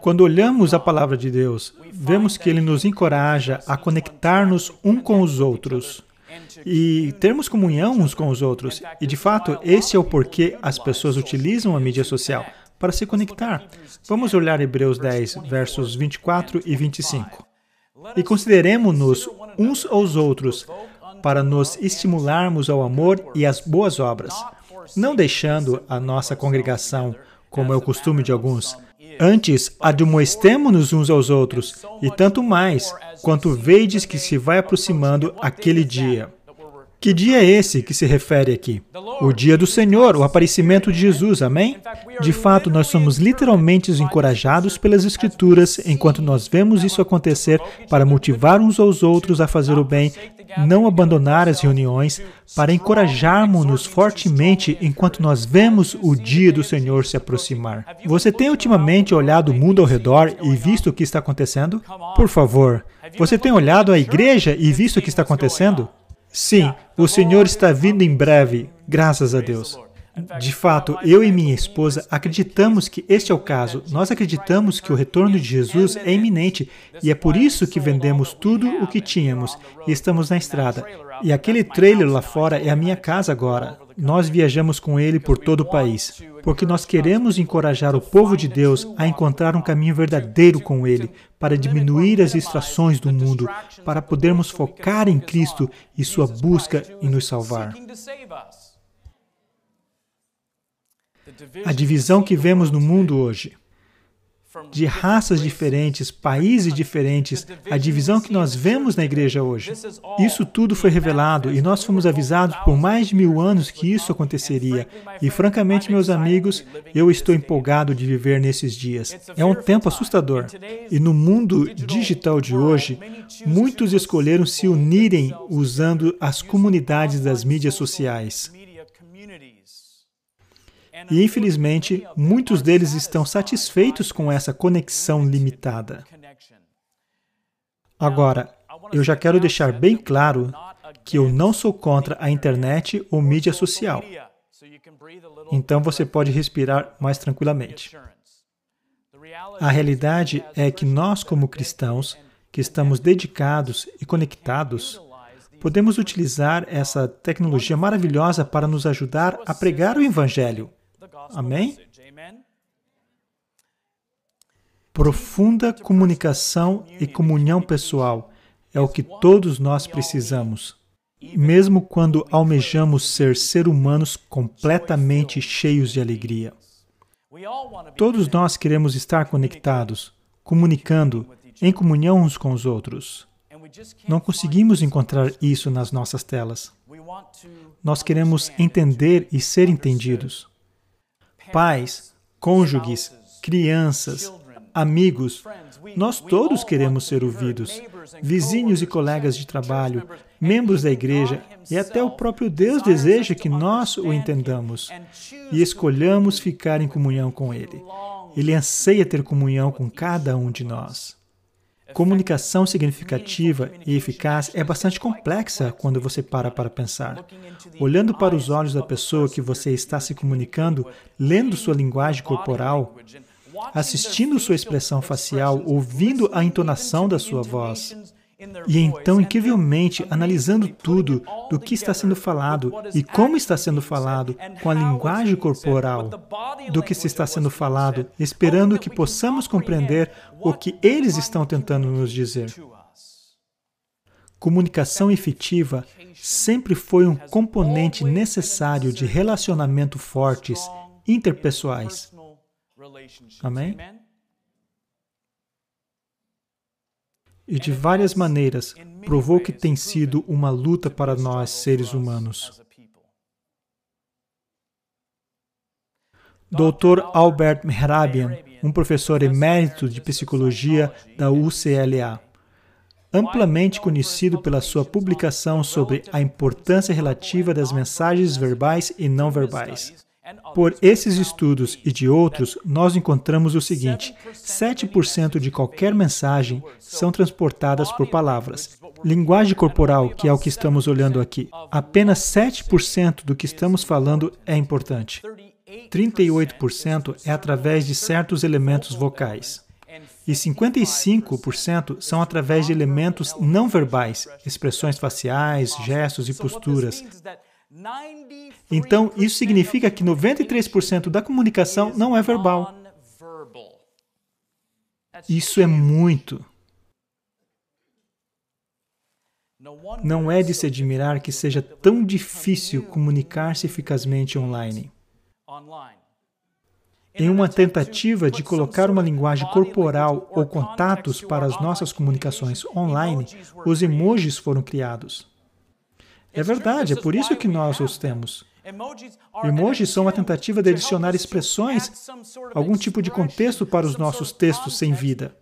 Quando olhamos a palavra de Deus, vemos que ele nos encoraja a conectar-nos um com os outros e termos comunhão uns com os outros. E de fato, esse é o porquê as pessoas utilizam a mídia social para se conectar. Vamos olhar Hebreus 10, versos 24 e 25. E consideremos-nos uns aos outros para nos estimularmos ao amor e às boas obras, não deixando a nossa congregação, como é o costume de alguns. Antes, admoestemo-nos uns aos outros, e tanto mais, quanto vedes que se vai aproximando aquele dia. Que dia é esse que se refere aqui? O dia do Senhor, o aparecimento de Jesus, amém? De fato, nós somos literalmente encorajados pelas Escrituras enquanto nós vemos isso acontecer para motivar uns aos outros a fazer o bem, não abandonar as reuniões, para encorajarmos-nos fortemente enquanto nós vemos o dia do Senhor se aproximar. Você tem ultimamente olhado o mundo ao redor e visto o que está acontecendo? Por favor, você tem olhado a igreja e visto o que está acontecendo? Sim, o Senhor está vindo em breve, graças a Deus. De fato, eu e minha esposa acreditamos que este é o caso. Nós acreditamos que o retorno de Jesus é iminente e é por isso que vendemos tudo o que tínhamos e estamos na estrada. E aquele trailer lá fora é a minha casa agora. Nós viajamos com ele por todo o país, porque nós queremos encorajar o povo de Deus a encontrar um caminho verdadeiro com ele, para diminuir as distrações do mundo, para podermos focar em Cristo e sua busca em nos salvar. A divisão que vemos no mundo hoje de raças diferentes, países diferentes, a divisão que nós vemos na igreja hoje. Isso tudo foi revelado e nós fomos avisados por mais de mil anos que isso aconteceria. E francamente, meus amigos, eu estou empolgado de viver nesses dias. É um tempo assustador. E no mundo digital de hoje, muitos escolheram se unirem usando as comunidades das mídias sociais. E infelizmente, muitos deles estão satisfeitos com essa conexão limitada. Agora, eu já quero deixar bem claro que eu não sou contra a internet ou mídia social. Então você pode respirar mais tranquilamente. A realidade é que nós, como cristãos, que estamos dedicados e conectados, podemos utilizar essa tecnologia maravilhosa para nos ajudar a pregar o Evangelho. Amém? Profunda comunicação e comunhão pessoal é o que todos nós precisamos. Mesmo quando almejamos ser ser humanos completamente cheios de alegria. Todos nós queremos estar conectados, comunicando, em comunhão uns com os outros. Não conseguimos encontrar isso nas nossas telas. Nós queremos entender e ser entendidos pais, cônjuges, crianças, amigos. Nós todos queremos ser ouvidos. Vizinhos e colegas de trabalho, membros da igreja e até o próprio Deus deseja que nós o entendamos e escolhamos ficar em comunhão com Ele. Ele anseia ter comunhão com cada um de nós. Comunicação significativa e eficaz é bastante complexa quando você para para pensar. Olhando para os olhos da pessoa que você está se comunicando, lendo sua linguagem corporal, assistindo sua expressão facial, ouvindo a entonação da sua voz, e então, incrivelmente, analisando tudo do que está sendo falado e como está sendo falado, com a linguagem corporal do que se está sendo falado, esperando que possamos compreender o que eles estão tentando nos dizer. Comunicação efetiva sempre foi um componente necessário de relacionamento fortes interpessoais. Amém? E de várias maneiras provou que tem sido uma luta para nós, seres humanos. Dr. Albert Mehrabian, um professor emérito de psicologia da UCLA, amplamente conhecido pela sua publicação sobre a importância relativa das mensagens verbais e não verbais. Por esses estudos e de outros, nós encontramos o seguinte: 7% de qualquer mensagem são transportadas por palavras. Linguagem corporal, que é o que estamos olhando aqui, apenas 7% do que estamos falando é importante. 38% é através de certos elementos vocais. E 55% são através de elementos não verbais, expressões faciais, gestos e posturas. Então, isso significa que 93% da comunicação não é verbal. Isso é muito. Não é de se admirar que seja tão difícil comunicar-se eficazmente online. Em uma tentativa de colocar uma linguagem corporal ou contatos para as nossas comunicações online, os emojis foram criados. É verdade, é por isso que nós os temos. Emojis são uma tentativa de adicionar expressões, algum tipo de contexto para os nossos textos sem vida.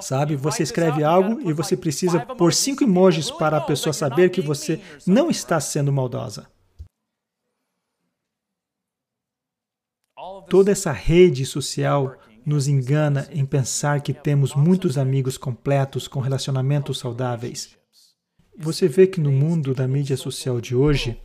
Sabe, você escreve algo e você precisa pôr cinco emojis para a pessoa saber que você não está sendo maldosa. Toda essa rede social nos engana em pensar que temos muitos amigos completos com relacionamentos saudáveis. Você vê que no mundo da mídia social de hoje,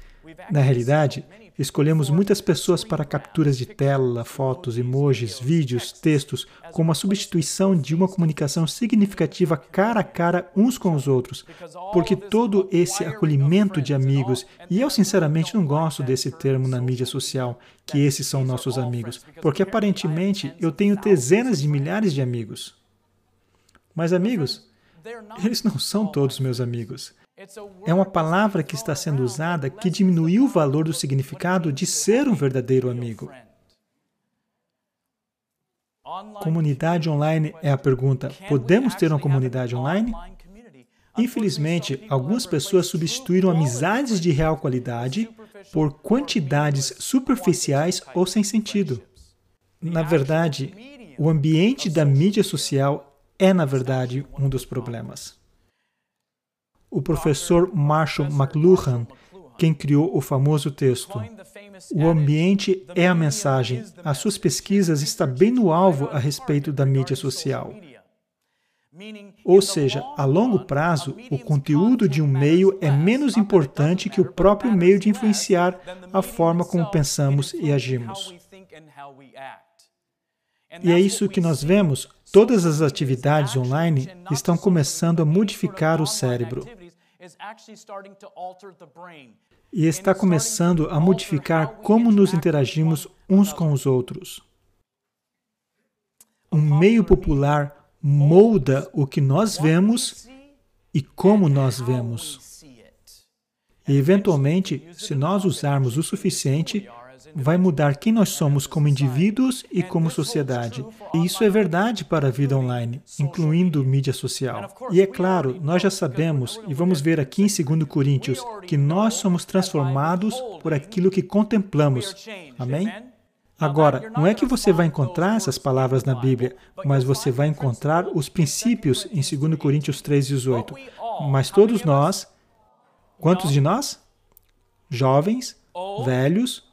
na realidade, escolhemos muitas pessoas para capturas de tela, fotos, emojis, vídeos, textos, como a substituição de uma comunicação significativa cara a cara uns com os outros, porque todo esse acolhimento de amigos, e eu sinceramente não gosto desse termo na mídia social, que esses são nossos amigos, porque aparentemente eu tenho dezenas de milhares de amigos. Mas amigos, eles não são todos meus amigos. É uma palavra que está sendo usada que diminuiu o valor do significado de ser um verdadeiro amigo. Comunidade online é a pergunta: podemos ter uma comunidade online? Infelizmente, algumas pessoas substituíram amizades de real qualidade por quantidades superficiais ou sem sentido. Na verdade, o ambiente da mídia social é, na verdade, um dos problemas o professor Marshall McLuhan, quem criou o famoso texto. O ambiente é a mensagem. As suas pesquisas estão bem no alvo a respeito da mídia social. Ou seja, a longo prazo, o conteúdo de um meio é menos importante que o próprio meio de influenciar a forma como pensamos e agimos. E é isso que nós vemos. Todas as atividades online estão começando a modificar o cérebro e está começando a modificar como nos interagimos uns com os outros. Um meio popular molda o que nós vemos e como nós vemos. E, eventualmente, se nós usarmos o suficiente, vai mudar quem nós somos como indivíduos e como sociedade. E isso é verdade para a vida online, incluindo mídia social. E é claro, nós já sabemos, e vamos ver aqui em 2 Coríntios, que nós somos transformados por aquilo que contemplamos. Amém? Agora, não é que você vai encontrar essas palavras na Bíblia, mas você vai encontrar os princípios em 2 Coríntios 3,18. Mas todos nós, quantos de nós? Jovens, velhos,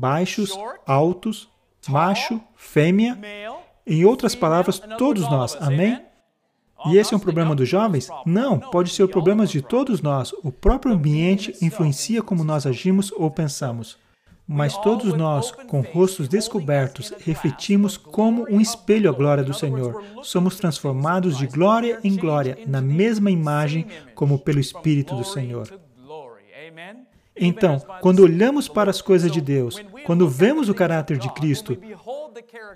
baixos, altos, macho, fêmea, em outras palavras, todos nós. Amém? E esse é um problema dos jovens? Não, pode ser o problema de todos nós. O próprio ambiente influencia como nós agimos ou pensamos. Mas todos nós, com rostos descobertos, refletimos como um espelho a glória do Senhor. Somos transformados de glória em glória, na mesma imagem, como pelo Espírito do Senhor. Então, quando olhamos para as coisas de Deus, quando vemos o caráter de Cristo,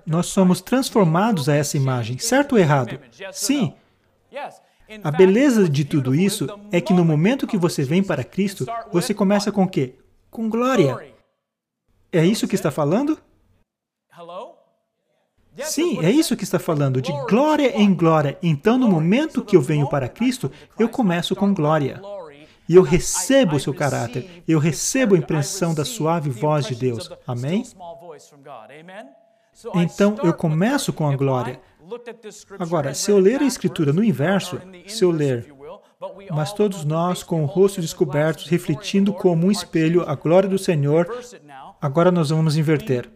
nós somos transformados a essa imagem, certo ou errado? Sim. A beleza de tudo isso é que no momento que você vem para Cristo, você começa com o quê? Com glória. É isso que está falando? Sim, é isso que está falando, de glória em glória. Então, no momento que eu venho para Cristo, eu começo com glória. E eu recebo o seu caráter. Eu recebo a impressão da suave voz de Deus. Amém? Então eu começo com a glória. Agora, se eu ler a Escritura no inverso, se eu ler, mas todos nós com o rosto descoberto, refletindo como um espelho a glória do Senhor, agora nós vamos inverter.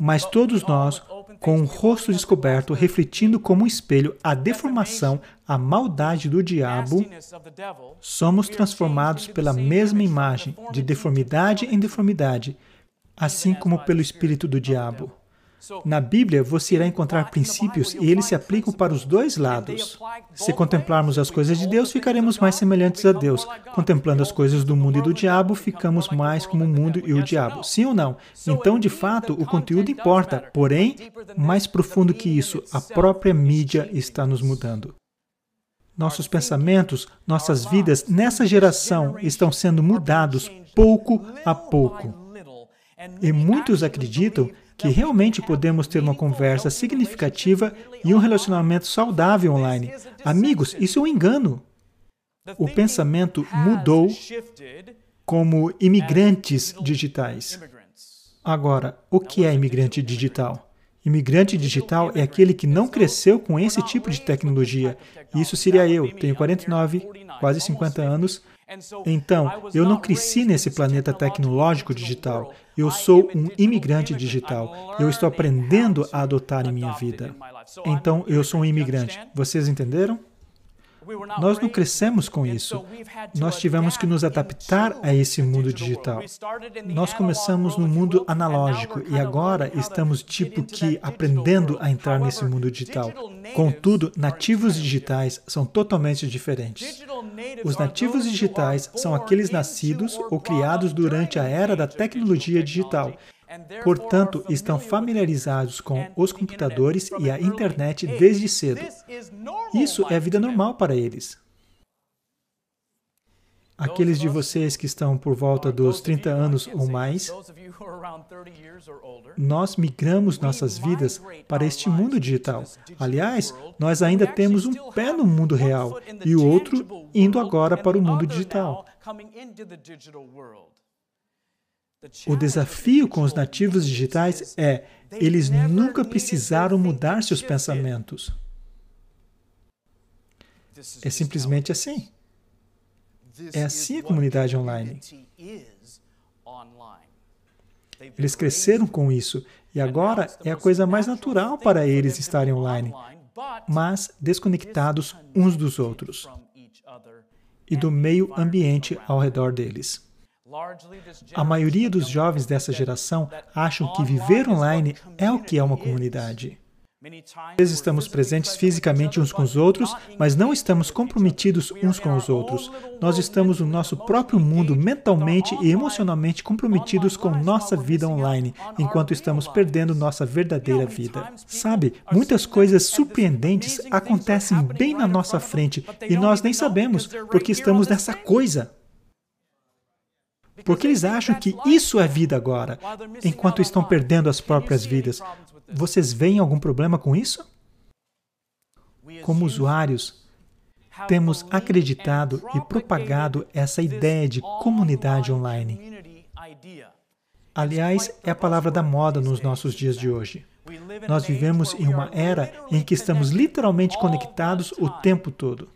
mas todos nós, com o rosto descoberto, refletindo como um espelho a deformação, a maldade do diabo, somos transformados pela mesma imagem, de deformidade em deformidade, assim como pelo espírito do diabo. Na Bíblia, você irá encontrar princípios e eles se aplicam para os dois lados. Se contemplarmos as coisas de Deus, ficaremos mais semelhantes a Deus. Contemplando as coisas do mundo e do diabo, ficamos mais como o mundo e o diabo. Sim ou não? Então, de fato, o conteúdo importa. Porém, mais profundo que isso, a própria mídia está nos mudando. Nossos pensamentos, nossas vidas nessa geração estão sendo mudados pouco a pouco. E muitos acreditam que realmente podemos ter uma conversa significativa e um relacionamento saudável online. Amigos, isso é um engano. O pensamento mudou como imigrantes digitais. Agora, o que é imigrante digital? Imigrante digital é aquele que não cresceu com esse tipo de tecnologia. Isso seria eu, tenho 49, quase 50 anos, então, eu não cresci nesse planeta tecnológico digital. Eu sou um imigrante digital. Eu estou aprendendo a adotar em minha vida. Então, eu sou um imigrante. Vocês entenderam? Nós não crescemos com isso. Nós tivemos que nos adaptar a esse mundo digital. Nós começamos no mundo analógico e agora estamos tipo que aprendendo a entrar nesse mundo digital. Contudo, nativos digitais são totalmente diferentes. Os nativos digitais são aqueles nascidos ou criados durante a era da tecnologia digital Portanto, estão familiarizados com os computadores e a internet desde cedo. Isso é a vida normal para eles. Aqueles de vocês que estão por volta dos 30 anos ou mais, nós migramos nossas vidas para este mundo digital. Aliás, nós ainda temos um pé no mundo real e o outro indo agora para o mundo digital. O desafio com os nativos digitais é eles nunca precisaram mudar seus pensamentos. É simplesmente assim. É assim a comunidade online. Eles cresceram com isso e agora é a coisa mais natural para eles estarem online, mas desconectados uns dos outros e do meio ambiente ao redor deles. A maioria dos jovens dessa geração acham que viver online é o que é uma comunidade. Às vezes estamos presentes fisicamente uns com os outros, mas não estamos comprometidos uns com os outros. Nós estamos no nosso próprio mundo mentalmente e emocionalmente comprometidos com nossa vida online, enquanto estamos perdendo nossa verdadeira vida. Sabe, muitas coisas surpreendentes acontecem bem na nossa frente e nós nem sabemos porque estamos nessa coisa. Porque eles acham que isso é vida agora, enquanto estão perdendo as próprias vidas. Vocês veem algum problema com isso? Como usuários, temos acreditado e propagado essa ideia de comunidade online. Aliás, é a palavra da moda nos nossos dias de hoje. Nós vivemos em uma era em que estamos literalmente conectados o tempo todo.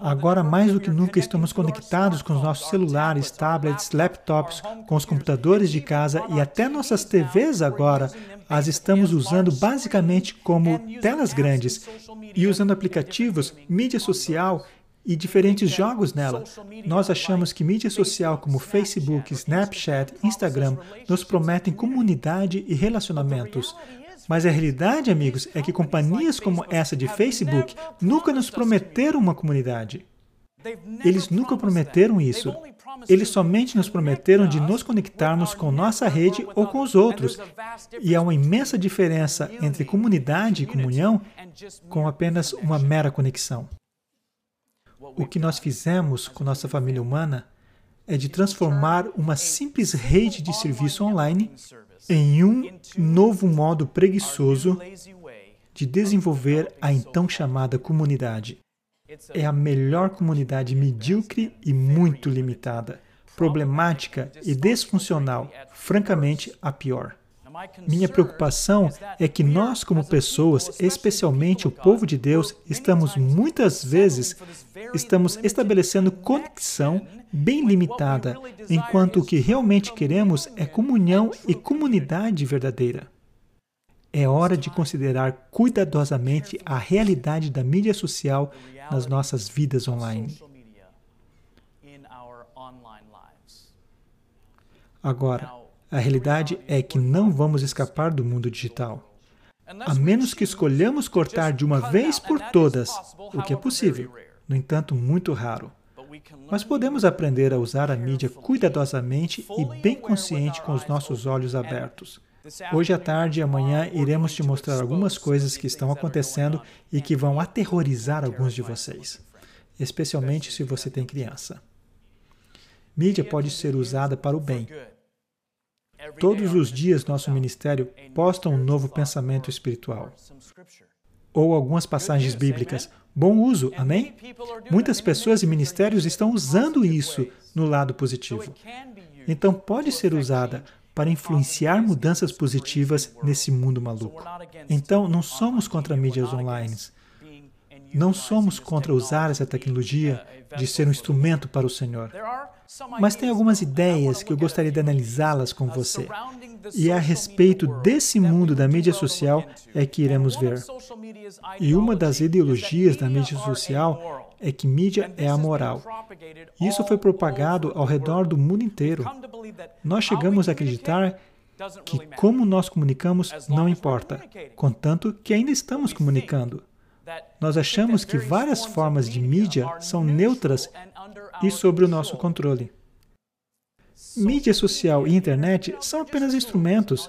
Agora, mais do que nunca, estamos conectados com os nossos celulares, tablets, laptops, com os computadores de casa e até nossas TVs agora as estamos usando basicamente como telas grandes e usando aplicativos, mídia social e diferentes jogos nela. Nós achamos que mídia social como Facebook, Snapchat, Instagram nos prometem comunidade e relacionamentos. Mas a realidade, amigos, é que companhias como essa de Facebook nunca nos prometeram uma comunidade. Eles nunca prometeram isso. Eles somente nos prometeram de nos conectarmos com nossa rede ou com os outros. E há uma imensa diferença entre comunidade e comunhão com apenas uma mera conexão. O que nós fizemos com nossa família humana é de transformar uma simples rede de serviço online em um novo modo preguiçoso de desenvolver a então chamada comunidade. É a melhor comunidade medíocre e muito limitada, problemática e desfuncional, francamente a pior. Minha preocupação é que nós, como pessoas, especialmente o povo de Deus, estamos muitas vezes estamos estabelecendo conexão bem limitada, enquanto o que realmente queremos é comunhão e comunidade verdadeira. é hora de considerar cuidadosamente a realidade da mídia social nas nossas vidas online. Agora, a realidade é que não vamos escapar do mundo digital. A menos que escolhamos cortar de uma vez por todas, o que é possível, no entanto, muito raro. Mas podemos aprender a usar a mídia cuidadosamente e bem consciente com os nossos olhos abertos. Hoje à tarde e amanhã iremos te mostrar algumas coisas que estão acontecendo e que vão aterrorizar alguns de vocês, especialmente se você tem criança. Mídia pode ser usada para o bem. Todos os dias, nosso ministério posta um novo pensamento espiritual ou algumas passagens bíblicas. Bom uso, amém? Muitas pessoas e ministérios estão usando isso no lado positivo. Então, pode ser usada para influenciar mudanças positivas nesse mundo maluco. Então, não somos contra mídias online. Não somos contra usar essa tecnologia de ser um instrumento para o Senhor. Mas tem algumas ideias que eu gostaria de analisá-las com você. E a respeito desse mundo da mídia social é que iremos ver. E uma das ideologias da mídia social é que mídia é amoral. Isso foi propagado ao redor do mundo inteiro. Nós chegamos a acreditar que como nós comunicamos não importa, contanto que ainda estamos comunicando. Nós achamos que várias formas de mídia são neutras e sobre o nosso controle. Mídia social e internet são apenas instrumentos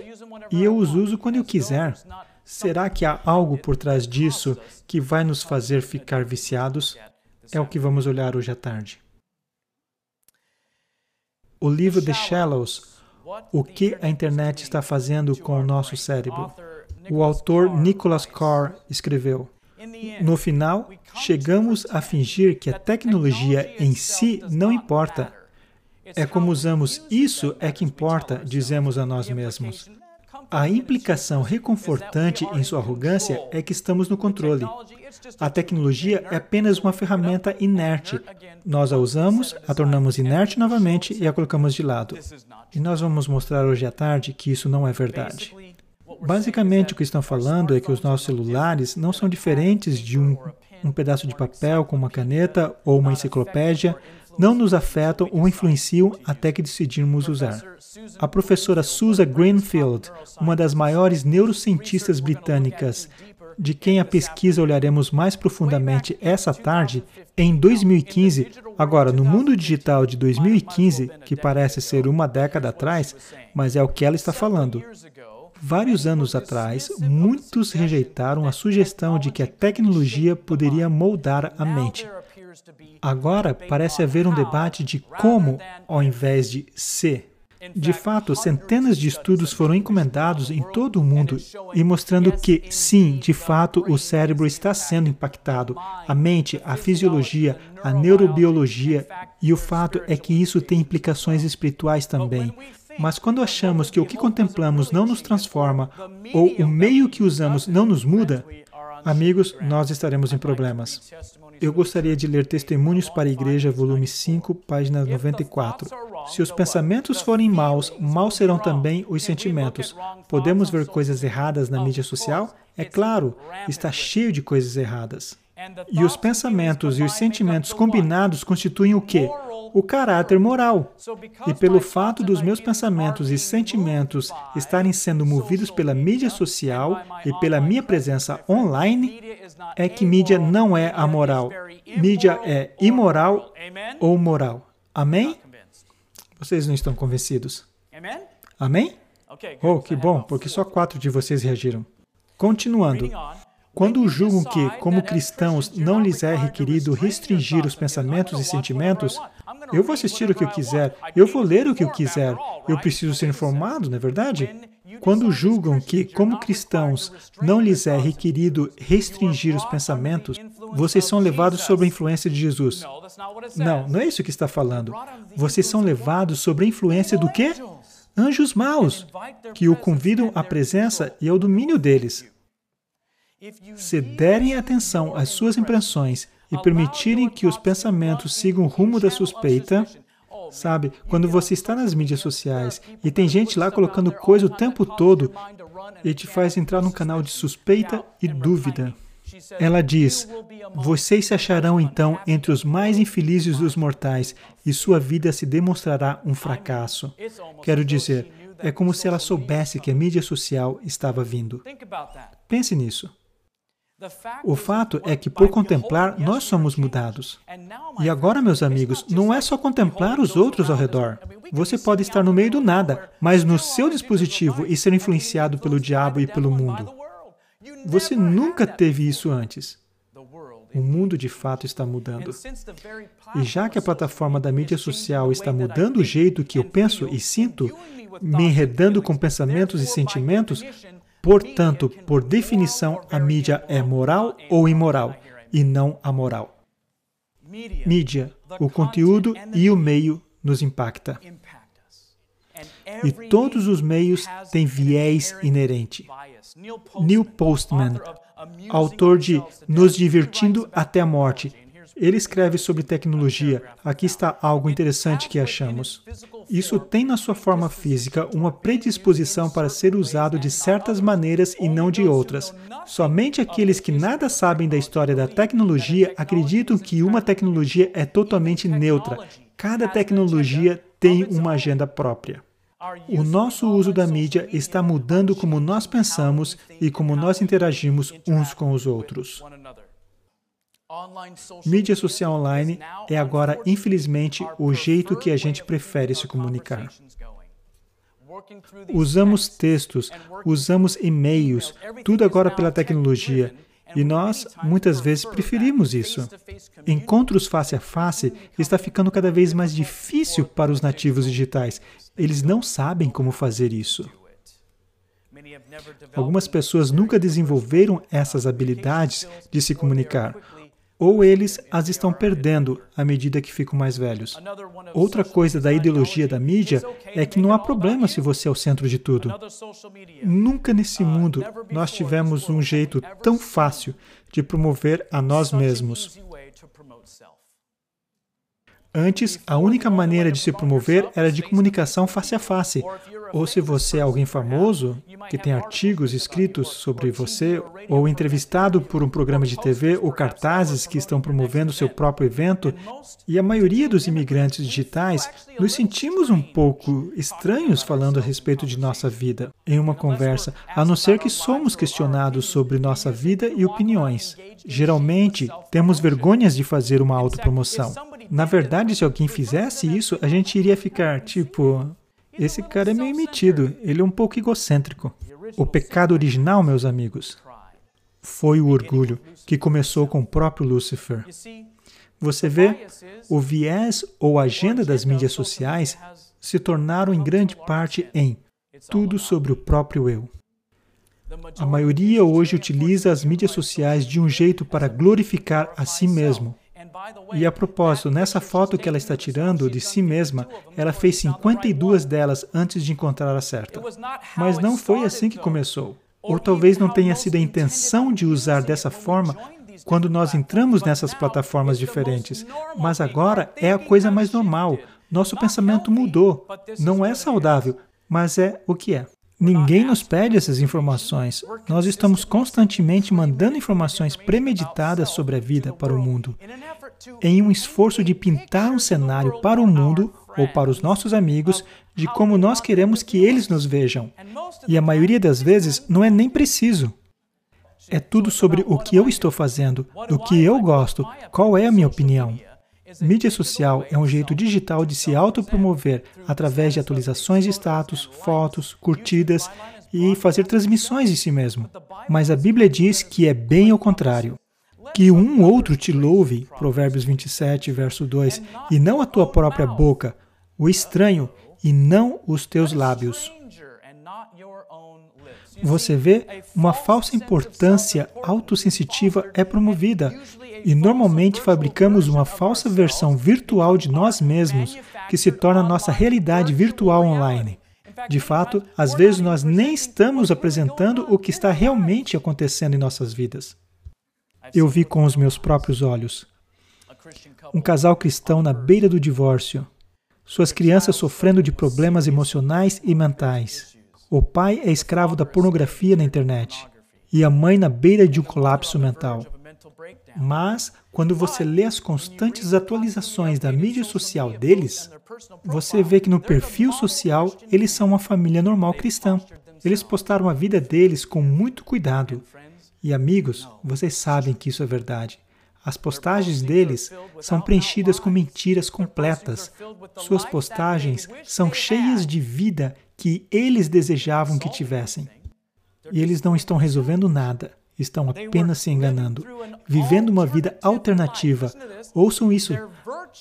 e eu os uso quando eu quiser. Será que há algo por trás disso que vai nos fazer ficar viciados? É o que vamos olhar hoje à tarde. O livro The Shallows, O que a internet está fazendo com o nosso cérebro. O autor Nicholas Carr escreveu. No final, chegamos a fingir que a tecnologia em si não importa. É como usamos isso é que importa, dizemos a nós mesmos. A implicação reconfortante em sua arrogância é que estamos no controle. A tecnologia é apenas uma ferramenta inerte. Nós a usamos, a tornamos inerte novamente e a colocamos de lado. E nós vamos mostrar hoje à tarde que isso não é verdade. Basicamente, o que estão falando é que os nossos celulares não são diferentes de um, um pedaço de papel com uma caneta ou uma enciclopédia, não nos afetam ou influenciam até que decidimos usar. A professora Susan Greenfield, uma das maiores neurocientistas britânicas, de quem a pesquisa olharemos mais profundamente essa tarde, em 2015, agora no mundo digital de 2015, que parece ser uma década atrás, mas é o que ela está falando. Vários anos atrás, muitos rejeitaram a sugestão de que a tecnologia poderia moldar a mente. Agora parece haver um debate de como, ao invés de se. De fato, centenas de estudos foram encomendados em todo o mundo e mostrando que, sim, de fato, o cérebro está sendo impactado. A mente, a fisiologia, a neurobiologia, e o fato é que isso tem implicações espirituais também. Mas quando achamos que o que contemplamos não nos transforma ou o meio que usamos não nos muda, amigos, nós estaremos em problemas. Eu gostaria de ler Testemunhos para a Igreja, volume 5, página 94. Se os pensamentos forem maus, maus serão também os sentimentos. Podemos ver coisas erradas na mídia social? É claro, está cheio de coisas erradas. E os pensamentos e os sentimentos combinados constituem o quê? o caráter moral. E pelo fato dos meus pensamentos e sentimentos estarem sendo movidos pela mídia social e pela minha presença online, é que mídia não é amoral. Mídia é imoral ou moral. Amém? Vocês não estão convencidos? Amém? Oh, que bom, porque só quatro de vocês reagiram. Continuando. Quando julgam que, como cristãos, não lhes é requerido restringir os pensamentos e sentimentos, eu vou assistir o que eu quiser, eu vou ler o que eu quiser, eu preciso ser informado, não é verdade? Quando julgam que, como cristãos, não lhes é requerido restringir os pensamentos, vocês são levados sob a influência de Jesus. Não, não é isso que está falando. Vocês são levados sob a influência do quê? Anjos maus, que o convidam à presença e ao domínio deles. Se derem atenção às suas impressões e permitirem que os pensamentos sigam o rumo da suspeita, Sabe, quando você está nas mídias sociais e tem gente lá colocando coisa o tempo todo e te faz entrar num canal de suspeita e dúvida. Ela diz: Vocês se acharão então entre os mais infelizes dos mortais e sua vida se demonstrará um fracasso. Quero dizer, é como se ela soubesse que a mídia social estava vindo. Pense nisso. O fato é que, por contemplar, nós somos mudados. E agora, meus amigos, não é só contemplar os outros ao redor. Você pode estar no meio do nada, mas no seu dispositivo e ser influenciado pelo diabo e pelo mundo. Você nunca teve isso antes. O mundo de fato está mudando. E já que a plataforma da mídia social está mudando o jeito que eu penso e sinto, me enredando com pensamentos e sentimentos, portanto, por definição, a mídia é moral ou imoral e não amoral. Mídia, o conteúdo e o meio nos impacta. E todos os meios têm viés inerente. Neil Postman, autor de Nos Divertindo até a Morte, ele escreve sobre tecnologia. Aqui está algo interessante que achamos. Isso tem na sua forma física uma predisposição para ser usado de certas maneiras e não de outras. Somente aqueles que nada sabem da história da tecnologia acreditam que uma tecnologia é totalmente neutra. Cada tecnologia tem uma agenda própria. O nosso uso da mídia está mudando como nós pensamos e como nós interagimos uns com os outros. Mídia social online é agora, infelizmente, o jeito que a gente prefere se comunicar. Usamos textos, usamos e-mails, tudo agora pela tecnologia. E nós, muitas vezes, preferimos isso. Encontros face a face está ficando cada vez mais difícil para os nativos digitais. Eles não sabem como fazer isso. Algumas pessoas nunca desenvolveram essas habilidades de se comunicar ou eles as estão perdendo à medida que ficam mais velhos. Outra coisa da ideologia da mídia é que não há problema se você é o centro de tudo. Nunca nesse mundo nós tivemos um jeito tão fácil de promover a nós mesmos. Antes, a única maneira de se promover era de comunicação face a face. Ou se você é alguém famoso, que tem artigos escritos sobre você, ou entrevistado por um programa de TV, ou cartazes que estão promovendo seu próprio evento, e a maioria dos imigrantes digitais nos sentimos um pouco estranhos falando a respeito de nossa vida em uma conversa, a não ser que somos questionados sobre nossa vida e opiniões. Geralmente, temos vergonhas de fazer uma autopromoção. Na verdade, se alguém fizesse isso, a gente iria ficar tipo: esse cara é meio metido, ele é um pouco egocêntrico. O pecado original, meus amigos, foi o orgulho, que começou com o próprio Lúcifer. Você vê, o viés ou agenda das mídias sociais se tornaram em grande parte em tudo sobre o próprio eu. A maioria hoje utiliza as mídias sociais de um jeito para glorificar a si mesmo. E a propósito, nessa foto que ela está tirando de si mesma, ela fez 52 delas antes de encontrar a certa. Mas não foi assim que começou. Ou talvez não tenha sido a intenção de usar dessa forma quando nós entramos nessas plataformas diferentes. Mas agora é a coisa mais normal. Nosso pensamento mudou. Não é saudável, mas é o que é. Ninguém nos pede essas informações. Nós estamos constantemente mandando informações premeditadas sobre a vida para o mundo, em um esforço de pintar um cenário para o mundo ou para os nossos amigos de como nós queremos que eles nos vejam. E a maioria das vezes não é nem preciso. É tudo sobre o que eu estou fazendo, do que eu gosto, qual é a minha opinião. Mídia social é um jeito digital de se autopromover através de atualizações de status, fotos, curtidas e fazer transmissões de si mesmo. Mas a Bíblia diz que é bem ao contrário. Que um outro te louve, Provérbios 27, verso 2, e não a tua própria boca, o estranho, e não os teus lábios. Você vê, uma falsa importância autossensitiva é promovida, e normalmente fabricamos uma falsa versão virtual de nós mesmos, que se torna nossa realidade virtual online. De fato, às vezes nós nem estamos apresentando o que está realmente acontecendo em nossas vidas. Eu vi com os meus próprios olhos um casal cristão na beira do divórcio. suas crianças sofrendo de problemas emocionais e mentais. O pai é escravo da pornografia na internet e a mãe na beira de um colapso mental. Mas, quando você lê as constantes atualizações da mídia social deles, você vê que no perfil social eles são uma família normal cristã. Eles postaram a vida deles com muito cuidado. E amigos, vocês sabem que isso é verdade. As postagens deles são preenchidas com mentiras completas. Suas postagens são cheias de vida que eles desejavam que tivessem. E eles não estão resolvendo nada, estão apenas se enganando, vivendo uma vida alternativa. Ouçam isso: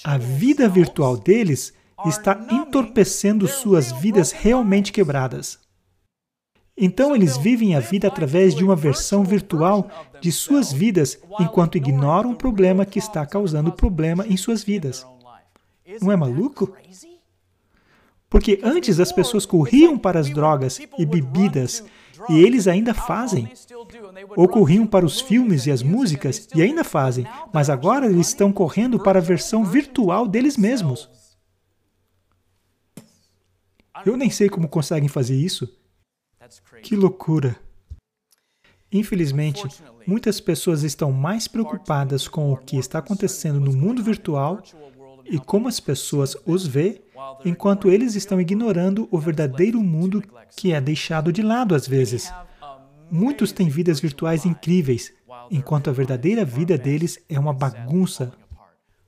a vida virtual deles está entorpecendo suas vidas realmente quebradas. Então eles vivem a vida através de uma versão virtual de suas vidas, enquanto ignoram o problema que está causando problema em suas vidas. Não é maluco? Porque antes as pessoas corriam para as drogas e bebidas, e eles ainda fazem. Ou corriam para os filmes e as músicas, e ainda fazem, mas agora eles estão correndo para a versão virtual deles mesmos. Eu nem sei como conseguem fazer isso. Que loucura! Infelizmente, muitas pessoas estão mais preocupadas com o que está acontecendo no mundo virtual e como as pessoas os vê, enquanto eles estão ignorando o verdadeiro mundo que é deixado de lado às vezes. Muitos têm vidas virtuais incríveis, enquanto a verdadeira vida deles é uma bagunça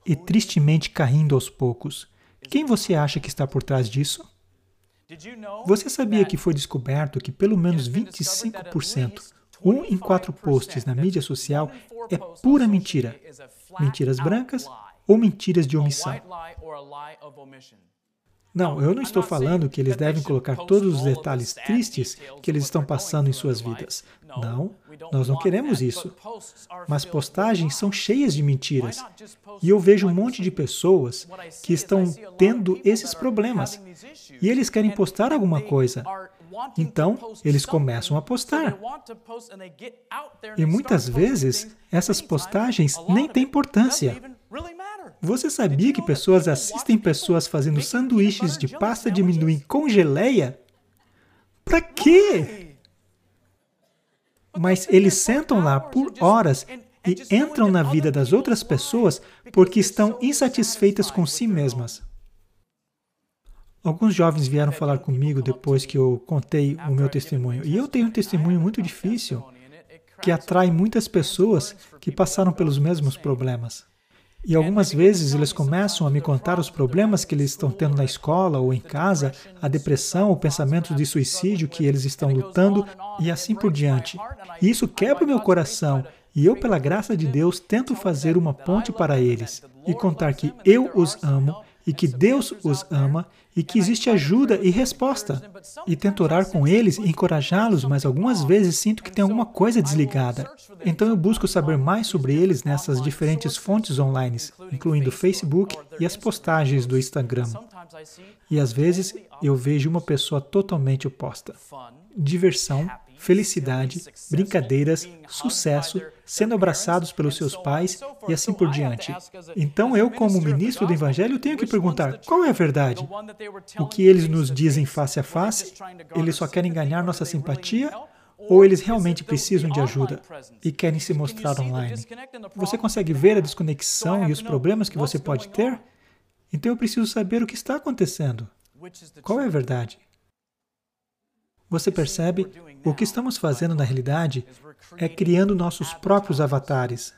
e tristemente caindo aos poucos. Quem você acha que está por trás disso? Você sabia que foi descoberto que pelo menos 25%, um em quatro posts na mídia social, é pura mentira? Mentiras brancas ou mentiras de omissão? Não, eu não estou falando que eles devem colocar todos os detalhes tristes que eles estão passando em suas vidas. Não, nós não queremos isso. Mas postagens são cheias de mentiras. E eu vejo um monte de pessoas que estão tendo esses problemas. E eles querem postar alguma coisa. Então, eles começam a postar. E muitas vezes, essas postagens nem têm importância. Você sabia que pessoas assistem pessoas fazendo sanduíches de pasta de amendoim com geleia? Para quê? Mas eles sentam lá por horas e entram na vida das outras pessoas porque estão insatisfeitas com si mesmas. Alguns jovens vieram falar comigo depois que eu contei o meu testemunho. E eu tenho um testemunho muito difícil que atrai muitas pessoas que passaram pelos mesmos problemas. E algumas vezes eles começam a me contar os problemas que eles estão tendo na escola ou em casa, a depressão, o pensamento de suicídio que eles estão lutando e assim por diante. E isso quebra o meu coração. E eu, pela graça de Deus, tento fazer uma ponte para eles e contar que eu os amo e que Deus os ama e que existe ajuda e resposta. E tento orar com eles e encorajá-los, mas algumas vezes sinto que tem alguma coisa desligada. Então eu busco saber mais sobre eles nessas diferentes fontes online, incluindo Facebook e as postagens do Instagram. E às vezes eu vejo uma pessoa totalmente oposta. Diversão, felicidade, brincadeiras, sucesso, sendo abraçados pelos seus pais e assim por diante. Então eu, como ministro do Evangelho, tenho que perguntar: qual é a verdade? O que eles nos dizem face a face? Eles só querem ganhar nossa simpatia? Ou eles realmente precisam de ajuda e querem se mostrar online? Você consegue ver a desconexão e os problemas que você pode ter? Então eu preciso saber o que está acontecendo. Qual é a verdade? Você percebe? O que estamos fazendo na realidade é criando nossos próprios avatares.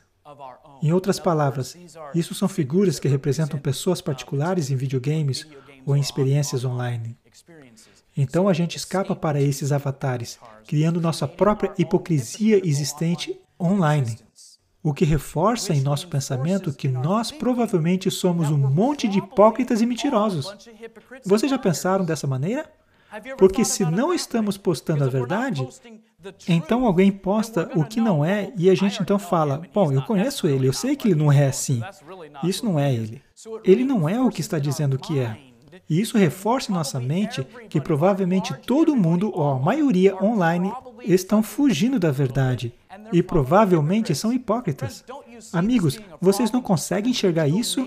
Em outras palavras, isso são figuras que representam pessoas particulares em videogames ou em experiências online. Então a gente escapa para esses avatares, criando nossa própria hipocrisia existente online. O que reforça em nosso pensamento que nós provavelmente somos um monte de hipócritas e mentirosos. Vocês já pensaram dessa maneira? Porque se não estamos postando a verdade, então alguém posta o que não é e a gente então fala: Bom, eu conheço ele, eu sei que ele não é assim. Isso não é ele. Ele não é o que está dizendo que é. E isso reforça em nossa mente que provavelmente todo mundo, ou a maioria online, estão fugindo da verdade e provavelmente são hipócritas. Amigos, vocês não conseguem enxergar isso?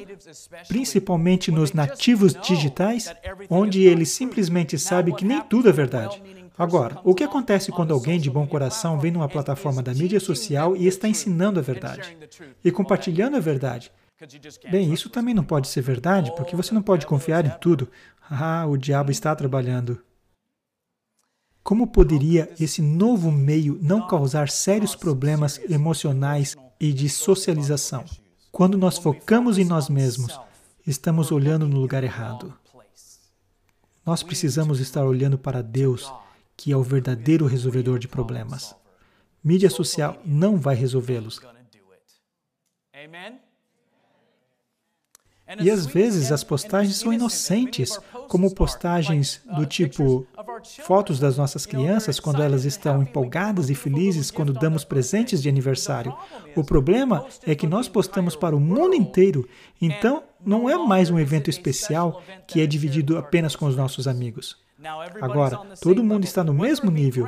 Principalmente nos nativos digitais, onde eles simplesmente sabem que nem tudo é verdade. Agora, o que acontece quando alguém de bom coração vem numa plataforma da mídia social e está ensinando a verdade e compartilhando a verdade? Bem, isso também não pode ser verdade, porque você não pode confiar em tudo. Ah, o diabo está trabalhando. Como poderia esse novo meio não causar sérios problemas emocionais e de socialização? Quando nós focamos em nós mesmos, estamos olhando no lugar errado. Nós precisamos estar olhando para Deus, que é o verdadeiro resolvedor de problemas. Mídia social não vai resolvê-los. E às vezes as postagens são inocentes, como postagens do tipo fotos das nossas crianças quando elas estão empolgadas e felizes quando damos presentes de aniversário. O problema é que nós postamos para o mundo inteiro, então não é mais um evento especial que é dividido apenas com os nossos amigos. Agora, todo mundo está no mesmo nível.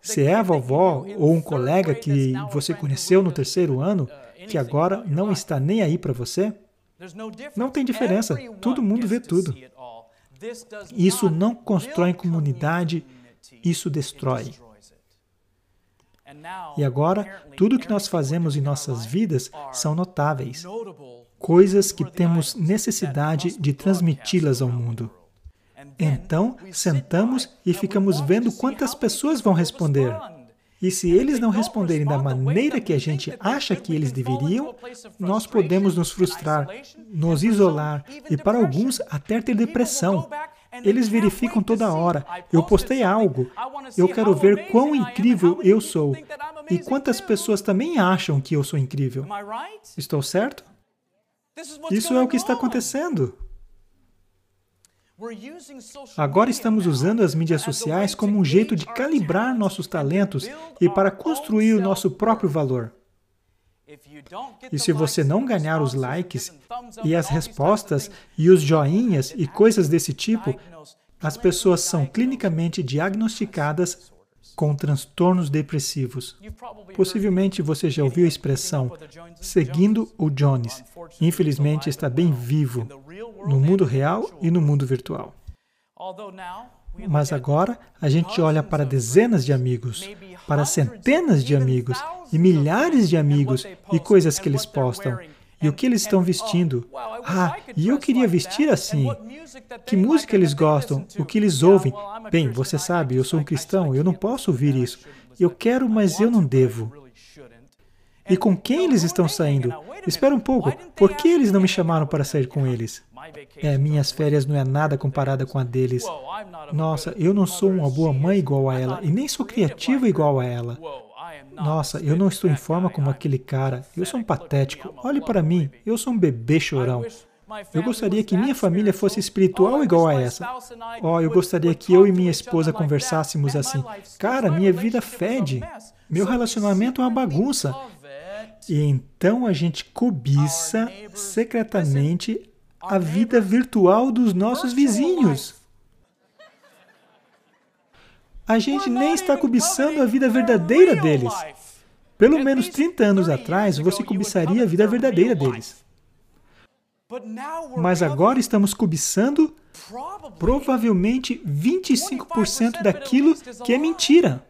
Se é a vovó ou um colega que você conheceu no terceiro ano, que agora não está nem aí para você, não tem diferença, todo mundo vê tudo. Isso não constrói comunidade, isso destrói. E agora, tudo que nós fazemos em nossas vidas são notáveis, coisas que temos necessidade de transmiti-las ao mundo. Então, sentamos e ficamos vendo quantas pessoas vão responder. E se eles não responderem da maneira que a gente acha que eles deveriam, nós podemos nos frustrar, nos isolar e, para alguns, até ter depressão. Eles verificam toda hora. Eu postei algo. Eu quero ver quão incrível eu sou. E quantas pessoas também acham que eu sou incrível. Estou certo? Isso é o que está acontecendo. Agora estamos usando as mídias sociais como um jeito de calibrar nossos talentos e para construir o nosso próprio valor. E se você não ganhar os likes e as respostas e os joinhas e coisas desse tipo, as pessoas são clinicamente diagnosticadas com transtornos depressivos. Possivelmente você já ouviu a expressão seguindo o Jones. Infelizmente está bem vivo no mundo real e no mundo virtual. Mas agora a gente olha para dezenas de amigos, para centenas de amigos e milhares de amigos e coisas que eles postam e o que eles estão vestindo. Ah, e eu queria vestir assim. Que música eles gostam? O que eles ouvem? Bem, você sabe, eu sou um cristão, eu não posso ouvir isso. Eu quero, mas eu não devo. E com quem eles estão saindo? Espera um pouco, por que eles não me chamaram para sair com eles? É, minhas férias não é nada comparada com a deles. Nossa, eu não sou uma boa mãe igual a ela, e nem sou criativa igual a ela. Nossa, eu não estou em forma como aquele cara. Eu sou um patético. Olhe para mim, eu sou um bebê chorão. Eu gostaria que minha família fosse espiritual igual a essa. Oh, eu gostaria que eu e minha esposa conversássemos assim. Cara, minha vida fede. Meu relacionamento é uma bagunça. E então a gente cobiça secretamente a vida virtual dos nossos vizinhos. A gente nem está cobiçando a vida verdadeira deles. Pelo menos 30 anos atrás, você cobiçaria a vida verdadeira deles. Mas agora estamos cobiçando provavelmente 25% daquilo que é mentira.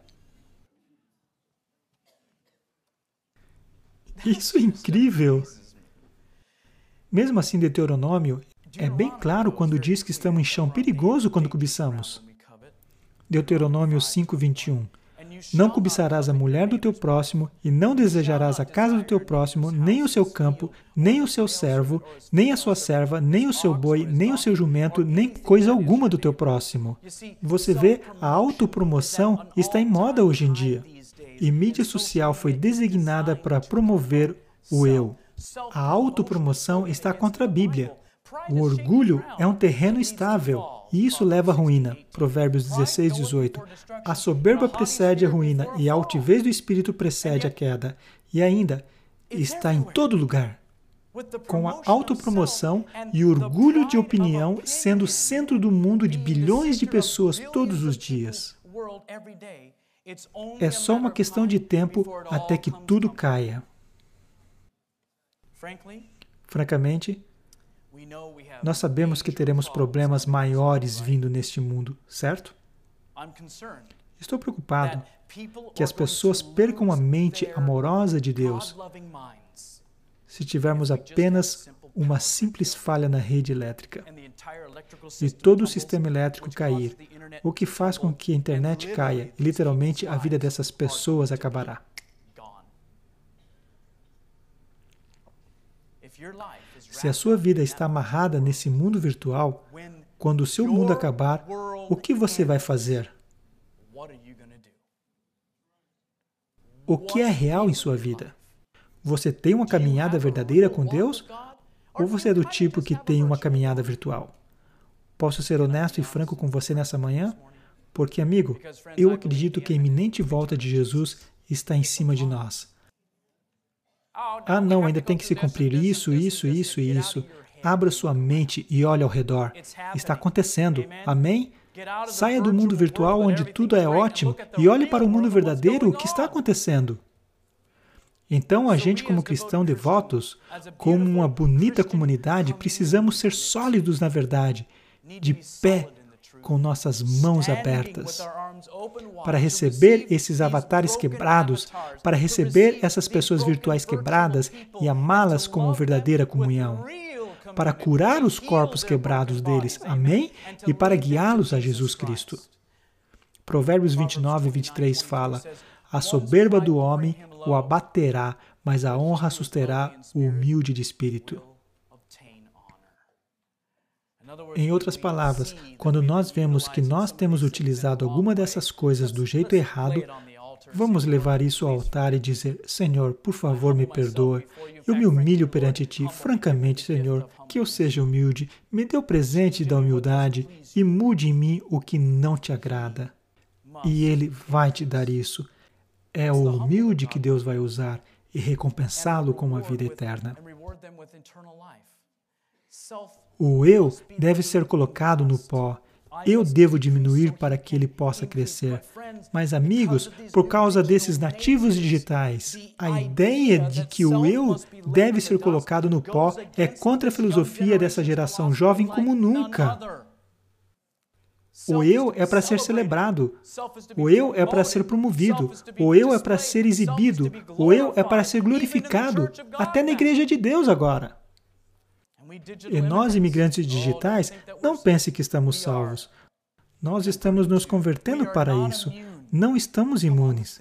Isso é incrível. Mesmo assim, Deuteronômio é bem claro quando diz que estamos em chão perigoso quando cobiçamos. Deuteronômio 5, 21. Não cobiçarás a mulher do teu próximo, e não desejarás a casa do teu próximo, nem o seu campo, nem o seu servo, nem a sua serva, nem o seu boi, nem o seu jumento, nem coisa alguma do teu próximo. Você vê, a autopromoção está em moda hoje em dia. E mídia social foi designada para promover o eu. A autopromoção está contra a Bíblia. O orgulho é um terreno estável e isso leva à ruína. Provérbios 16, 18. A soberba precede a ruína e a altivez do espírito precede a queda. E ainda, está em todo lugar. Com a autopromoção e orgulho de opinião sendo o centro do mundo de bilhões de pessoas todos os dias. É só uma questão de tempo até que tudo caia. Francamente, nós sabemos que teremos problemas maiores vindo neste mundo, certo? Estou preocupado que as pessoas percam a mente amorosa de Deus se tivermos apenas uma simples falha na rede elétrica e todo o sistema elétrico cair, o que faz com que a internet caia e literalmente a vida dessas pessoas acabará. Se a sua vida está amarrada nesse mundo virtual, quando o seu mundo acabar, o que você vai fazer? O que é real em sua vida? Você tem uma caminhada verdadeira com Deus? Ou você é do tipo que tem uma caminhada virtual? Posso ser honesto e franco com você nessa manhã? Porque, amigo, eu acredito que a iminente volta de Jesus está em cima de nós. Ah, não, ainda tem que se cumprir isso, isso, isso e isso. Abra sua mente e olhe ao redor. Está acontecendo. Amém? Saia do mundo virtual onde tudo é ótimo e olhe para o mundo verdadeiro o que está acontecendo. Então, a gente, como cristão devotos, como uma bonita comunidade, precisamos ser sólidos na verdade, de pé, com nossas mãos abertas, para receber esses avatares quebrados, para receber essas pessoas virtuais quebradas e amá-las como verdadeira comunhão para curar os corpos quebrados deles. Amém? E para guiá-los a Jesus Cristo. Provérbios 29 e 23 fala: A soberba do homem o abaterá, mas a honra susterá o humilde de espírito. Em outras palavras, quando nós vemos que nós temos utilizado alguma dessas coisas do jeito errado, Vamos levar isso ao altar e dizer: Senhor, por favor, me perdoe. Eu me humilho perante ti. Francamente, Senhor, que eu seja humilde. Me dê o presente da humildade e mude em mim o que não te agrada. E Ele vai te dar isso. É o humilde que Deus vai usar e recompensá-lo com uma vida eterna. O eu deve ser colocado no pó eu devo diminuir para que ele possa crescer. Mas, amigos, por causa desses nativos digitais, a ideia de que o eu deve ser colocado no pó é contra a filosofia dessa geração jovem como nunca. O eu é para ser celebrado. O eu é para ser promovido. O eu é para ser exibido. O eu é para ser glorificado. Até na igreja de Deus agora. E nós, imigrantes digitais, não pense que estamos salvos. Nós estamos nos convertendo para isso. Não estamos imunes.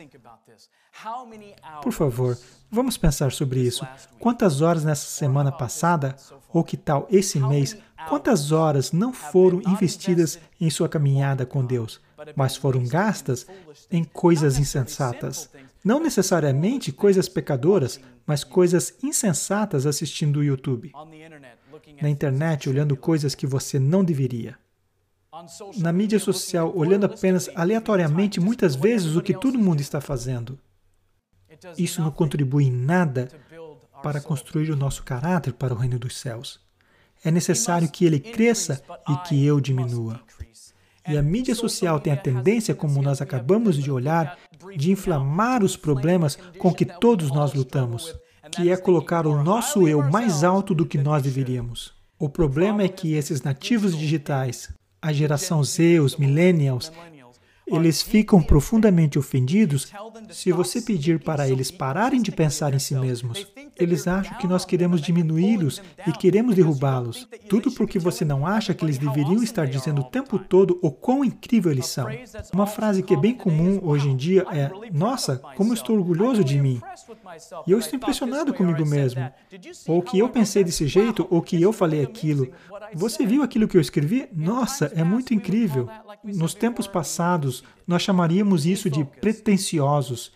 Por favor, vamos pensar sobre isso. Quantas horas nessa semana passada, ou que tal esse mês, quantas horas não foram investidas em sua caminhada com Deus, mas foram gastas em coisas insensatas? Não necessariamente coisas pecadoras, mas coisas insensatas assistindo o YouTube na internet olhando coisas que você não deveria. Na mídia social, olhando apenas aleatoriamente muitas vezes o que todo mundo está fazendo. Isso não contribui em nada para construir o nosso caráter para o reino dos céus. É necessário que ele cresça e que eu diminua. E a mídia social tem a tendência, como nós acabamos de olhar, de inflamar os problemas com que todos nós lutamos que é colocar o nosso eu mais alto do que nós deveríamos. O problema é que esses nativos digitais, a geração Z, os millennials, eles ficam profundamente ofendidos se você pedir para eles pararem de pensar em si mesmos. Eles acham que nós queremos diminuí-los e queremos derrubá-los. Tudo porque você não acha que eles deveriam estar dizendo o tempo todo o quão incrível eles são. Uma frase que é bem comum hoje em dia é: Nossa, como estou orgulhoso de mim. E eu estou impressionado comigo mesmo. Ou que eu pensei desse jeito, ou que eu falei aquilo. Você viu aquilo que eu escrevi? Nossa, é muito incrível. Nos tempos passados, nós chamaríamos isso de pretensiosos.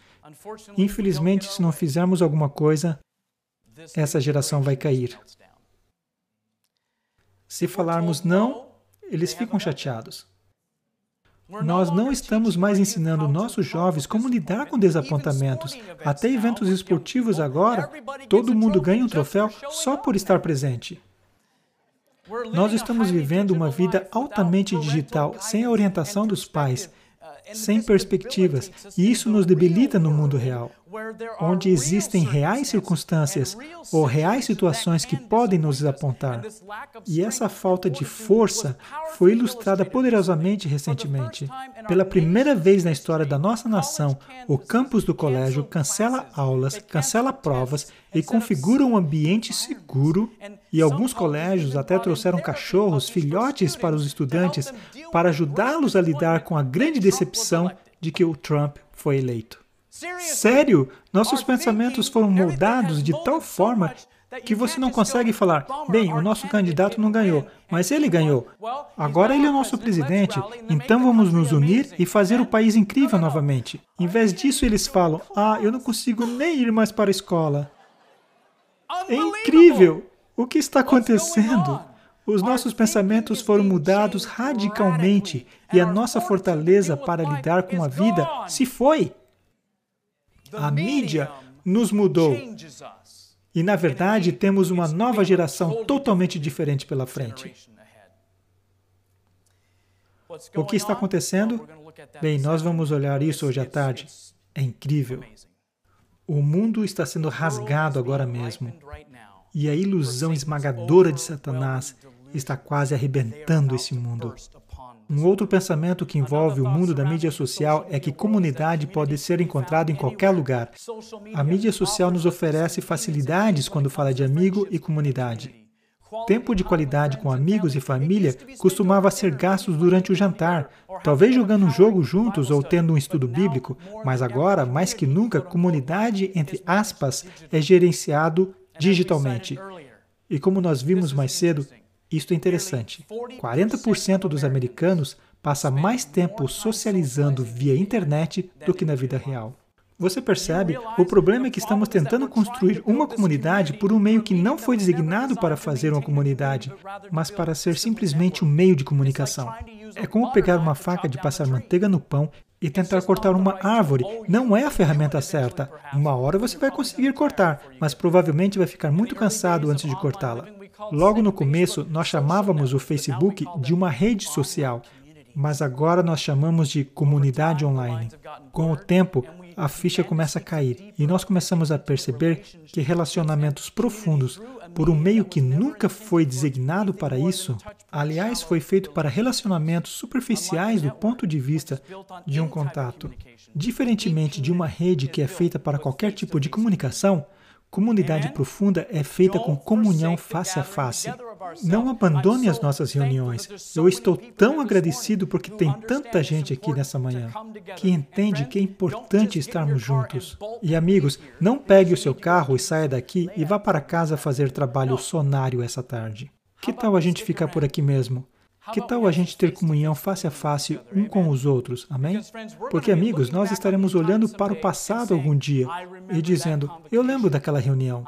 Infelizmente, se não fizermos alguma coisa, essa geração vai cair. Se falarmos não, eles ficam chateados. Nós não estamos mais ensinando nossos jovens como lidar com desapontamentos. Até eventos esportivos agora, todo mundo ganha um troféu só por estar presente. Nós estamos vivendo uma vida altamente digital, sem a orientação dos pais, sem perspectivas, e isso nos debilita no mundo real. Onde existem reais circunstâncias ou reais situações que podem nos apontar. E essa falta de força foi ilustrada poderosamente recentemente. Pela primeira vez na história da nossa nação, o campus do colégio cancela aulas, cancela provas e configura um ambiente seguro. E alguns colégios até trouxeram cachorros, filhotes para os estudantes, para ajudá-los a lidar com a grande decepção de que o Trump foi eleito. Sério, nossos pensamentos foram moldados de tal forma que você não consegue falar, bem, o nosso candidato não ganhou, mas ele ganhou. Agora ele é o nosso presidente, então vamos nos unir e fazer o país incrível novamente. Em vez disso, eles falam, ah, eu não consigo nem ir mais para a escola. É incrível! O que está acontecendo? Os nossos pensamentos foram mudados radicalmente e a nossa fortaleza para lidar com a vida se foi. A mídia nos mudou. E, na verdade, temos uma nova geração totalmente diferente pela frente. O que está acontecendo? Bem, nós vamos olhar isso hoje à tarde. É incrível. O mundo está sendo rasgado agora mesmo. E a ilusão esmagadora de Satanás está quase arrebentando esse mundo. Um outro pensamento que envolve o mundo da mídia social é que comunidade pode ser encontrada em qualquer lugar. A mídia social nos oferece facilidades quando fala de amigo e comunidade. Tempo de qualidade com amigos e família costumava ser gastos durante o jantar, talvez jogando um jogo juntos ou tendo um estudo bíblico, mas agora, mais que nunca, comunidade, entre aspas, é gerenciado digitalmente. E como nós vimos mais cedo, isto é interessante. 40% dos americanos passa mais tempo socializando via internet do que na vida real. Você percebe? O problema é que estamos tentando construir uma comunidade por um meio que não foi designado para fazer uma comunidade, mas para ser simplesmente um meio de comunicação. É como pegar uma faca de passar manteiga no pão e tentar cortar uma árvore. Não é a ferramenta certa. Uma hora você vai conseguir cortar, mas provavelmente vai ficar muito cansado antes de cortá-la. Logo no começo, nós chamávamos o Facebook de uma rede social, mas agora nós chamamos de comunidade online. Com o tempo, a ficha começa a cair e nós começamos a perceber que relacionamentos profundos, por um meio que nunca foi designado para isso, aliás, foi feito para relacionamentos superficiais do ponto de vista de um contato. Diferentemente de uma rede que é feita para qualquer tipo de comunicação, Comunidade profunda é feita com comunhão face a face. Não abandone as nossas reuniões. Eu estou tão agradecido porque tem tanta gente aqui nessa manhã que entende que é importante estarmos juntos. E amigos, não pegue o seu carro e saia daqui e vá para casa fazer trabalho sonário essa tarde. Que tal a gente ficar por aqui mesmo? Que tal a gente ter comunhão face a face um com os outros? Amém? Porque, amigos, nós estaremos olhando para o passado algum dia e dizendo: Eu lembro daquela reunião.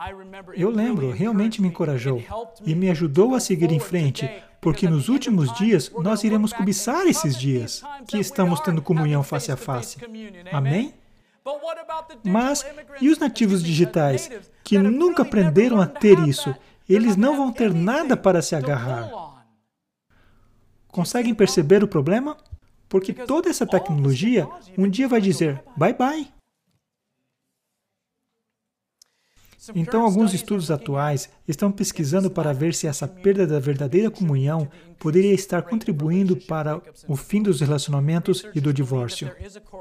Eu lembro, realmente me encorajou e me ajudou a seguir em frente, porque nos últimos dias nós iremos cobiçar esses dias que estamos tendo comunhão face a face. Amém? Mas e os nativos digitais que nunca aprenderam a ter isso? Eles não vão ter nada para se agarrar. Conseguem perceber o problema? Porque toda essa tecnologia um dia vai dizer bye bye. Então, alguns estudos atuais estão pesquisando para ver se essa perda da verdadeira comunhão poderia estar contribuindo para o fim dos relacionamentos e do divórcio.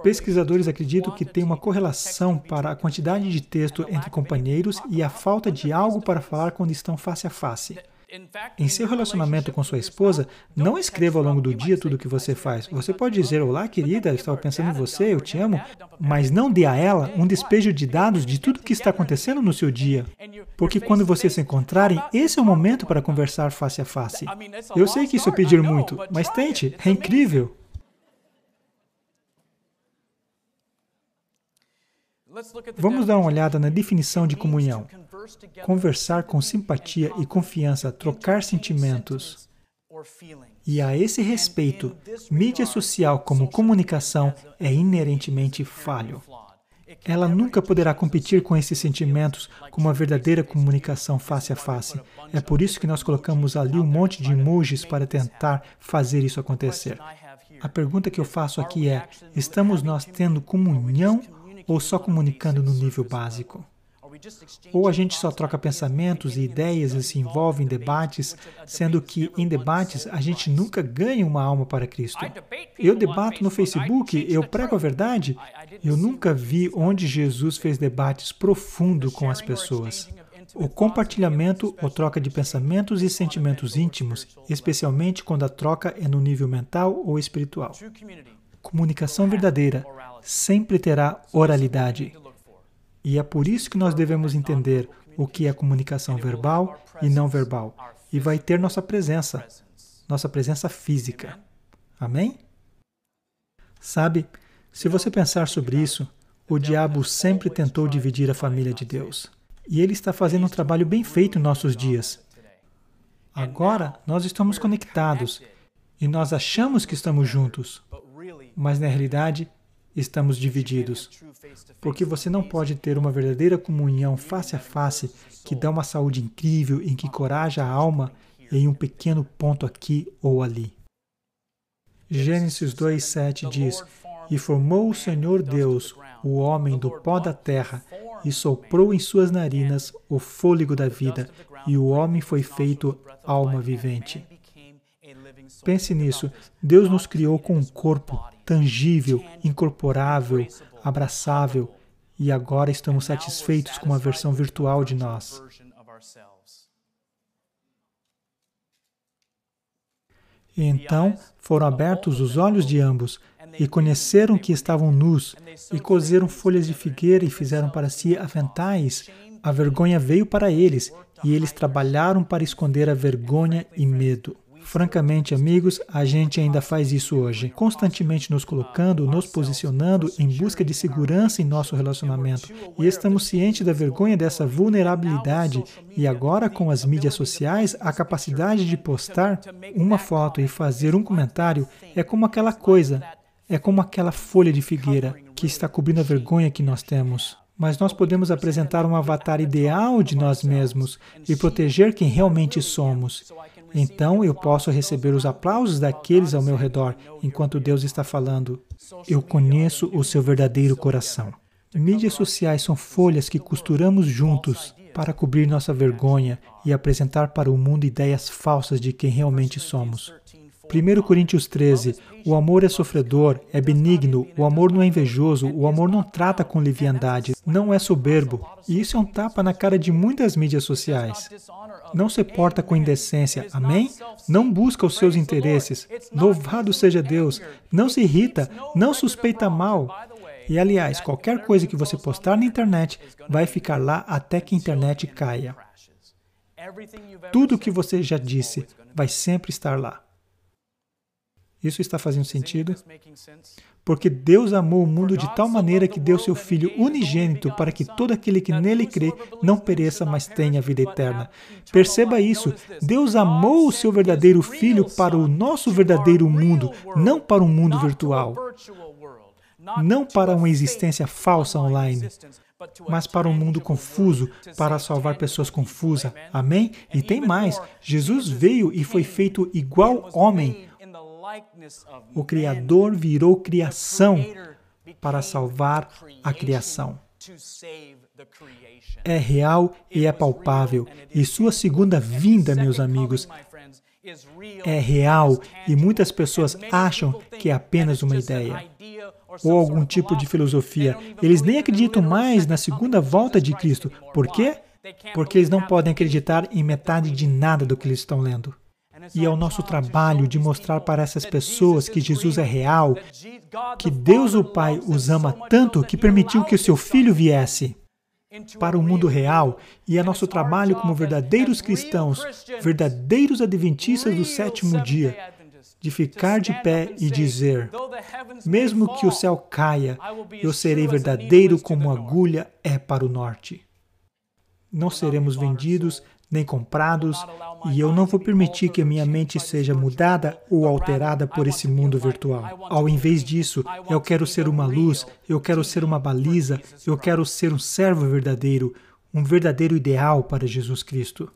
Pesquisadores acreditam que tem uma correlação para a quantidade de texto entre companheiros e a falta de algo para falar quando estão face a face. Em seu relacionamento com sua esposa, não escreva ao longo do dia tudo o que você faz. Você pode dizer: Olá, querida, eu estava pensando em você, eu te amo, mas não dê a ela um despejo de dados de tudo o que está acontecendo no seu dia. Porque quando vocês se encontrarem, esse é o momento para conversar face a face. Eu sei que isso é pedir muito, mas tente, é incrível. Vamos dar uma olhada na definição de comunhão. Conversar com simpatia e confiança, trocar sentimentos. E a esse respeito, mídia social como comunicação é inerentemente falho. Ela nunca poderá competir com esses sentimentos com uma verdadeira comunicação face a face. É por isso que nós colocamos ali um monte de emojis para tentar fazer isso acontecer. A pergunta que eu faço aqui é: estamos nós tendo comunhão ou só comunicando no nível básico? Ou a gente só troca pensamentos e ideias e se envolve em debates, sendo que em debates a gente nunca ganha uma alma para Cristo. Eu debato no Facebook, eu prego a verdade. Eu nunca vi onde Jesus fez debates profundos com as pessoas. O compartilhamento ou troca de pensamentos e sentimentos íntimos, especialmente quando a troca é no nível mental ou espiritual. Comunicação verdadeira sempre terá oralidade. E é por isso que nós devemos entender o que é comunicação verbal e não verbal. E vai ter nossa presença, nossa presença física. Amém? Sabe, se você pensar sobre isso, o diabo sempre tentou dividir a família de Deus. E ele está fazendo um trabalho bem feito em nossos dias. Agora nós estamos conectados e nós achamos que estamos juntos, mas na realidade estamos divididos. Porque você não pode ter uma verdadeira comunhão face a face que dá uma saúde incrível, em que encoraja a alma em um pequeno ponto aqui ou ali. Gênesis 2,7 diz: E formou o Senhor Deus o homem do pó da terra, e soprou em suas narinas o fôlego da vida, e o homem foi feito alma vivente. Pense nisso. Deus nos criou com um corpo tangível, incorporável, abraçável, e agora estamos satisfeitos com uma versão virtual de nós. E então foram abertos os olhos de ambos, e conheceram que estavam nus, e cozeram folhas de figueira e fizeram para si aventais. A vergonha veio para eles, e eles trabalharam para esconder a vergonha e medo. Francamente, amigos, a gente ainda faz isso hoje, constantemente nos colocando, nos posicionando em busca de segurança em nosso relacionamento. E estamos cientes da vergonha dessa vulnerabilidade. E agora, com as mídias sociais, a capacidade de postar uma foto e fazer um comentário é como aquela coisa, é como aquela folha de figueira que está cobrindo a vergonha que nós temos mas nós podemos apresentar um avatar ideal de nós mesmos e proteger quem realmente somos. Então eu posso receber os aplausos daqueles ao meu redor enquanto Deus está falando. Eu conheço o seu verdadeiro coração. Mídias sociais são folhas que costuramos juntos para cobrir nossa vergonha e apresentar para o mundo ideias falsas de quem realmente somos. 1 Coríntios 13. O amor é sofredor, é benigno, o amor não é invejoso, o amor não trata com leviandade, não é soberbo. E isso é um tapa na cara de muitas mídias sociais. Não se porta com indecência, amém? Não busca os seus interesses. Louvado seja Deus. Não se irrita, não suspeita mal. E aliás, qualquer coisa que você postar na internet vai ficar lá até que a internet caia. Tudo o que você já disse vai sempre estar lá. Isso está fazendo sentido? Porque Deus amou o mundo de tal maneira que deu seu Filho unigênito para que todo aquele que nele crê não pereça, mas tenha vida eterna. Perceba isso. Deus amou o seu verdadeiro Filho para o nosso verdadeiro mundo, não para um mundo virtual. Não para uma existência falsa online mas para um mundo confuso, para salvar pessoas confusas. Amém? E tem mais: Jesus veio e foi feito igual homem, o Criador virou criação para salvar a criação. É real e é palpável, e sua segunda vinda, meus amigos, é real e muitas pessoas acham que é apenas uma ideia ou algum tipo de filosofia. Eles nem acreditam mais na segunda volta de Cristo. Por quê? Porque eles não podem acreditar em metade de nada do que eles estão lendo. E é o nosso trabalho de mostrar para essas pessoas que Jesus é real, que Deus o Pai os ama tanto que permitiu que o seu Filho viesse para o mundo real e é nosso trabalho como verdadeiros cristãos, verdadeiros adventistas do sétimo dia, de ficar de pé e dizer: mesmo que o céu caia, eu serei verdadeiro como agulha é para o norte. Não seremos vendidos nem comprados, e eu não vou permitir que a minha mente seja mudada ou alterada por esse mundo virtual. Ao invés disso, eu quero ser uma luz, eu quero ser uma baliza, eu quero ser um servo verdadeiro, um verdadeiro ideal para Jesus Cristo.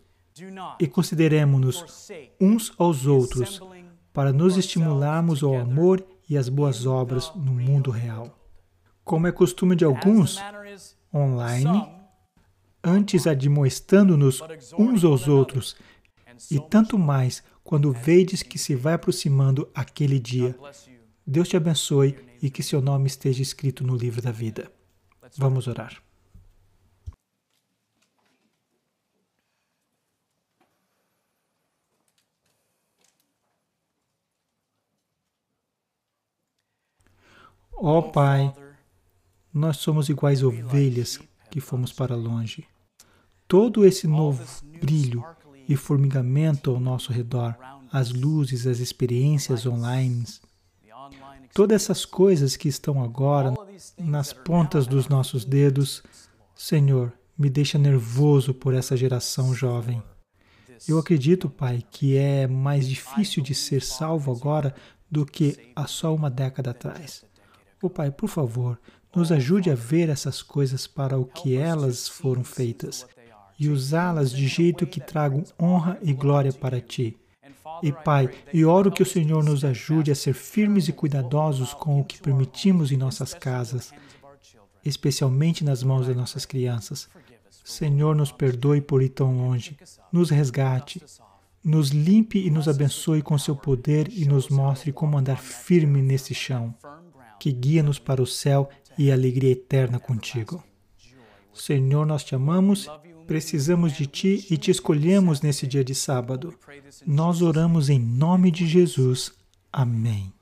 E consideremos-nos uns aos outros para nos estimularmos ao amor e às boas obras no mundo real. como é costume de alguns, online, antes admoestando-nos uns aos outros, e tanto mais quando vedes que se vai aproximando aquele dia. Deus te abençoe e que seu nome esteja escrito no livro da vida. Vamos orar. Ó oh, Pai, nós somos iguais ovelhas que fomos para longe. Todo esse novo brilho e formigamento ao nosso redor, as luzes, as experiências online, todas essas coisas que estão agora nas pontas dos nossos dedos, Senhor, me deixa nervoso por essa geração jovem. Eu acredito, Pai, que é mais difícil de ser salvo agora do que há só uma década atrás. O oh, Pai, por favor, nos ajude a ver essas coisas para o que elas foram feitas e usá-las de jeito que tragam honra e glória para Ti. E Pai, e oro que o Senhor nos ajude a ser firmes e cuidadosos com o que permitimos em nossas casas, especialmente nas mãos de nossas crianças. Senhor, nos perdoe por ir tão longe, nos resgate, nos limpe e nos abençoe com seu poder e nos mostre como andar firme nesse chão, que guia-nos para o céu e alegria eterna contigo. Senhor, nós te amamos, precisamos de ti e te escolhemos nesse dia de sábado. Nós oramos em nome de Jesus. Amém.